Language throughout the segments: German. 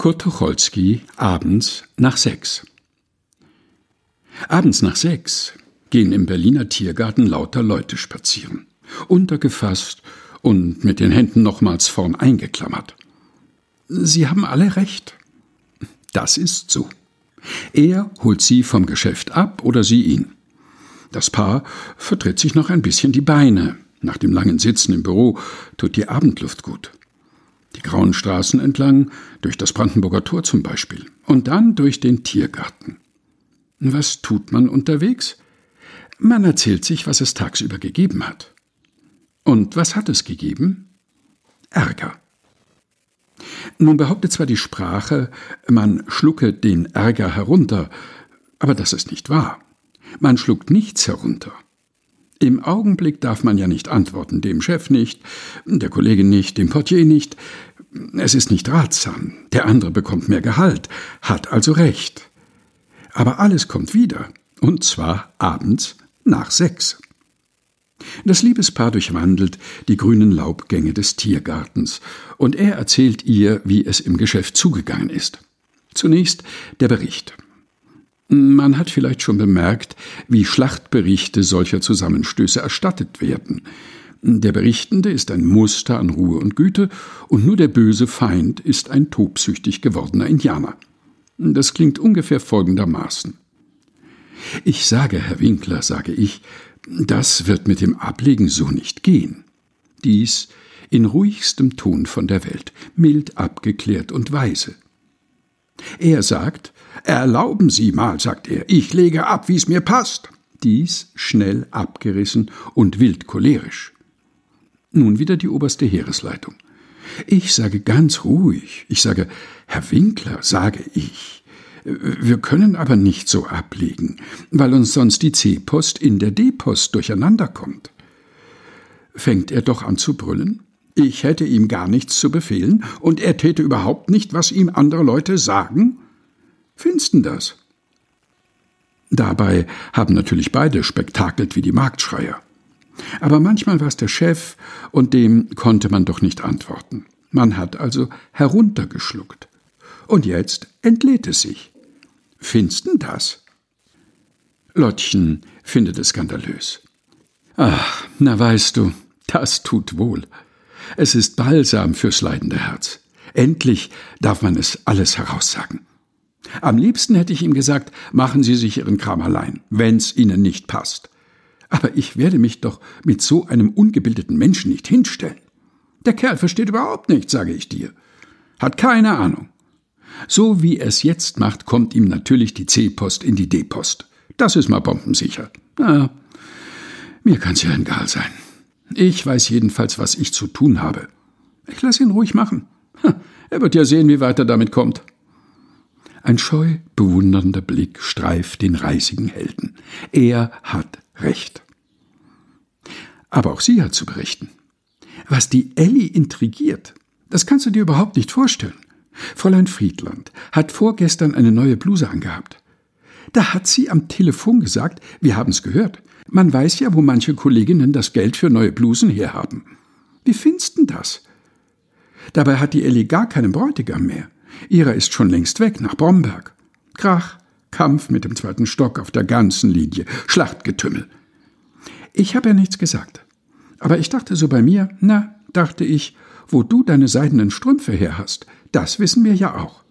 Kurt Tucholsky, abends nach sechs. Abends nach sechs gehen im Berliner Tiergarten lauter Leute spazieren, untergefasst und mit den Händen nochmals vorn eingeklammert. Sie haben alle recht. Das ist so. Er holt sie vom Geschäft ab oder sie ihn. Das Paar vertritt sich noch ein bisschen die Beine. Nach dem langen Sitzen im Büro tut die Abendluft gut. Die grauen Straßen entlang, durch das Brandenburger Tor zum Beispiel, und dann durch den Tiergarten. Was tut man unterwegs? Man erzählt sich, was es tagsüber gegeben hat. Und was hat es gegeben? Ärger. Nun behauptet zwar die Sprache, man schlucke den Ärger herunter, aber das ist nicht wahr. Man schluckt nichts herunter. Im Augenblick darf man ja nicht antworten, dem Chef nicht, der Kollegin nicht, dem Portier nicht. Es ist nicht ratsam. Der andere bekommt mehr Gehalt, hat also recht. Aber alles kommt wieder, und zwar abends nach sechs. Das Liebespaar durchwandelt die grünen Laubgänge des Tiergartens, und er erzählt ihr, wie es im Geschäft zugegangen ist. Zunächst der Bericht. Man hat vielleicht schon bemerkt, wie Schlachtberichte solcher Zusammenstöße erstattet werden. Der Berichtende ist ein Muster an Ruhe und Güte, und nur der böse Feind ist ein tobsüchtig gewordener Indianer. Das klingt ungefähr folgendermaßen. Ich sage, Herr Winkler, sage ich, das wird mit dem Ablegen so nicht gehen. Dies in ruhigstem Ton von der Welt, mild abgeklärt und weise. Er sagt, Erlauben Sie mal, sagt er, ich lege ab, wie's mir passt. Dies schnell abgerissen und wild cholerisch. Nun wieder die oberste Heeresleitung. Ich sage ganz ruhig, ich sage, Herr Winkler, sage ich, wir können aber nicht so ablegen, weil uns sonst die C-Post in der D-Post durcheinander kommt. Fängt er doch an zu brüllen? Ich hätte ihm gar nichts zu befehlen, und er täte überhaupt nicht, was ihm andere Leute sagen? Findest das? Dabei haben natürlich beide spektakelt wie die Marktschreier. Aber manchmal war es der Chef, und dem konnte man doch nicht antworten. Man hat also heruntergeschluckt. Und jetzt entlädt es sich. Findest das? Lottchen findet es skandalös. Ach, na weißt du, das tut wohl. Es ist Balsam fürs leidende Herz. Endlich darf man es alles heraussagen. Am liebsten hätte ich ihm gesagt, machen Sie sich Ihren Kram allein, wenn's Ihnen nicht passt. Aber ich werde mich doch mit so einem ungebildeten Menschen nicht hinstellen. Der Kerl versteht überhaupt nichts, sage ich dir. Hat keine Ahnung. So wie er es jetzt macht, kommt ihm natürlich die C-Post in die D-Post. Das ist mal bombensicher. Na, mir kann's ja egal sein. Ich weiß jedenfalls, was ich zu tun habe. Ich lasse ihn ruhig machen. Er wird ja sehen, wie weit er damit kommt. Ein scheu bewundernder Blick streift den reisigen Helden. Er hat Recht. Aber auch sie hat zu berichten. Was die Elli intrigiert, das kannst du dir überhaupt nicht vorstellen. Fräulein Friedland hat vorgestern eine neue Bluse angehabt. Da hat sie am Telefon gesagt, wir haben's gehört. Man weiß ja, wo manche Kolleginnen das Geld für neue Blusen herhaben. Wie findest denn das? Dabei hat die Elli gar keinen Bräutigam mehr. Ihrer ist schon längst weg nach Bromberg. Krach, Kampf mit dem zweiten Stock auf der ganzen Linie, Schlachtgetümmel. Ich habe ja nichts gesagt. Aber ich dachte so bei mir, na, dachte ich, wo du deine seidenen Strümpfe her hast, das wissen wir ja auch.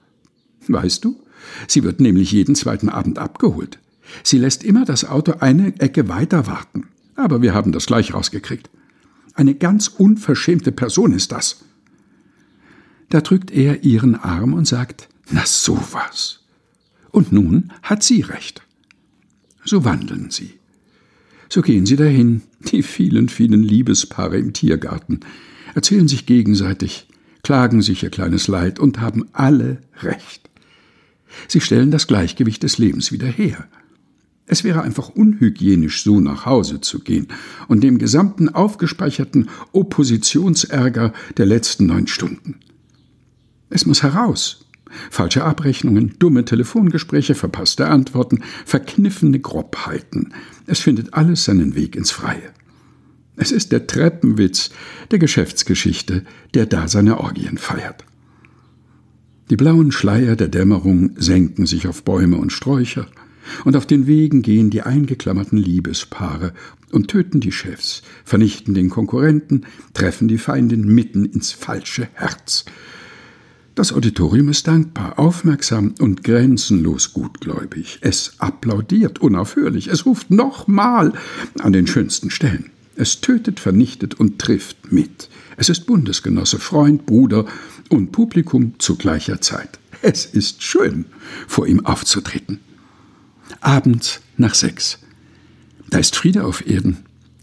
Weißt du, sie wird nämlich jeden zweiten Abend abgeholt. Sie lässt immer das Auto eine Ecke weiter warten. Aber wir haben das gleich rausgekriegt. Eine ganz unverschämte Person ist das. Da drückt er ihren Arm und sagt, na sowas. Und nun hat sie recht. So wandeln sie. So gehen sie dahin, die vielen, vielen Liebespaare im Tiergarten, erzählen sich gegenseitig, klagen sich ihr kleines Leid und haben alle recht. Sie stellen das Gleichgewicht des Lebens wieder her. Es wäre einfach unhygienisch, so nach Hause zu gehen und dem gesamten aufgespeicherten Oppositionsärger der letzten neun Stunden. Es muss heraus. Falsche Abrechnungen, dumme Telefongespräche, verpasste Antworten, verkniffene Grobheiten. Es findet alles seinen Weg ins Freie. Es ist der Treppenwitz der Geschäftsgeschichte, der da seine Orgien feiert. Die blauen Schleier der Dämmerung senken sich auf Bäume und Sträucher, und auf den Wegen gehen die eingeklammerten Liebespaare und töten die Chefs, vernichten den Konkurrenten, treffen die Feindin mitten ins falsche Herz. Das Auditorium ist dankbar, aufmerksam und grenzenlos gutgläubig. Es applaudiert unaufhörlich, es ruft nochmal an den schönsten Stellen. Es tötet, vernichtet und trifft mit. Es ist Bundesgenosse, Freund, Bruder und Publikum zu gleicher Zeit. Es ist schön, vor ihm aufzutreten. Abends nach sechs. Da ist Friede auf Erden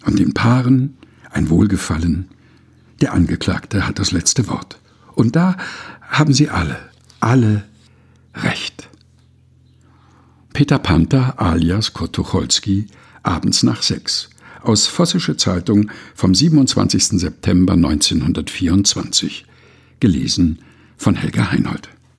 und den Paaren ein Wohlgefallen. Der Angeklagte hat das letzte Wort. Und da haben sie alle, alle Recht. Peter Panther alias Kurt abends nach sechs aus Vossische Zeitung vom 27. September 1924. Gelesen von Helga Heinold.